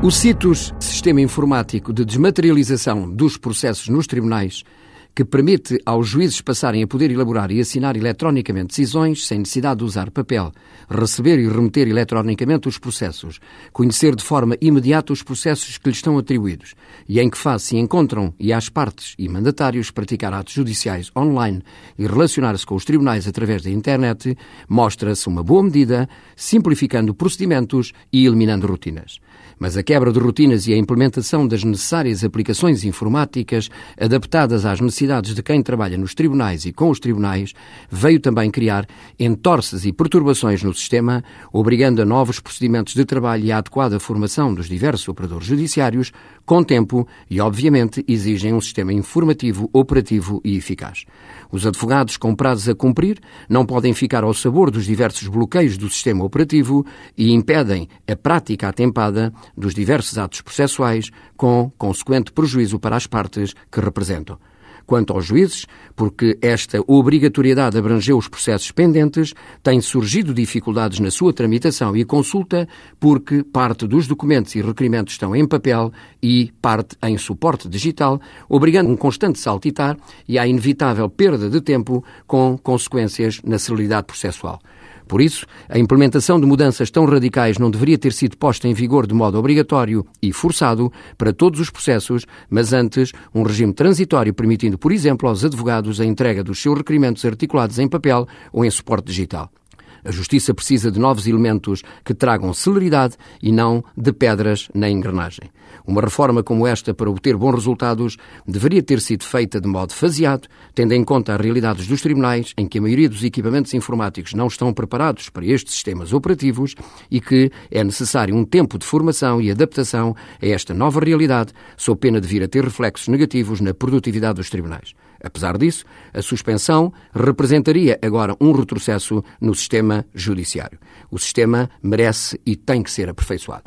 O CITUS, Sistema Informático de Desmaterialização dos Processos nos Tribunais, que permite aos juízes passarem a poder elaborar e assinar eletronicamente decisões sem necessidade de usar papel, receber e remeter eletronicamente os processos, conhecer de forma imediata os processos que lhes estão atribuídos e em que fase se encontram e às partes e mandatários praticar atos judiciais online e relacionar-se com os tribunais através da internet, mostra-se uma boa medida, simplificando procedimentos e eliminando rotinas. Mas a quebra de rotinas e a implementação das necessárias aplicações informáticas adaptadas às necessidades de quem trabalha nos tribunais e com os tribunais veio também criar entorces e perturbações no sistema, obrigando a novos procedimentos de trabalho e a adequada formação dos diversos operadores judiciários, com tempo e, obviamente, exigem um sistema informativo, operativo e eficaz. Os advogados com prazos a cumprir não podem ficar ao sabor dos diversos bloqueios do sistema operativo e impedem a prática atempada dos diversos atos processuais, com consequente prejuízo para as partes que representam. Quanto aos juízes, porque esta obrigatoriedade abrangeu os processos pendentes, têm surgido dificuldades na sua tramitação e consulta, porque parte dos documentos e requerimentos estão em papel e parte em suporte digital, obrigando um constante saltitar e à inevitável perda de tempo, com consequências na celeridade processual. Por isso, a implementação de mudanças tão radicais não deveria ter sido posta em vigor de modo obrigatório e forçado para todos os processos, mas antes um regime transitório permitindo, por exemplo, aos advogados a entrega dos seus requerimentos articulados em papel ou em suporte digital. A justiça precisa de novos elementos que tragam celeridade e não de pedras na engrenagem. Uma reforma como esta, para obter bons resultados, deveria ter sido feita de modo faseado, tendo em conta as realidades dos tribunais, em que a maioria dos equipamentos informáticos não estão preparados para estes sistemas operativos e que é necessário um tempo de formação e adaptação a esta nova realidade, sob pena de vir a ter reflexos negativos na produtividade dos tribunais. Apesar disso, a suspensão representaria agora um retrocesso no sistema judiciário. O sistema merece e tem que ser aperfeiçoado.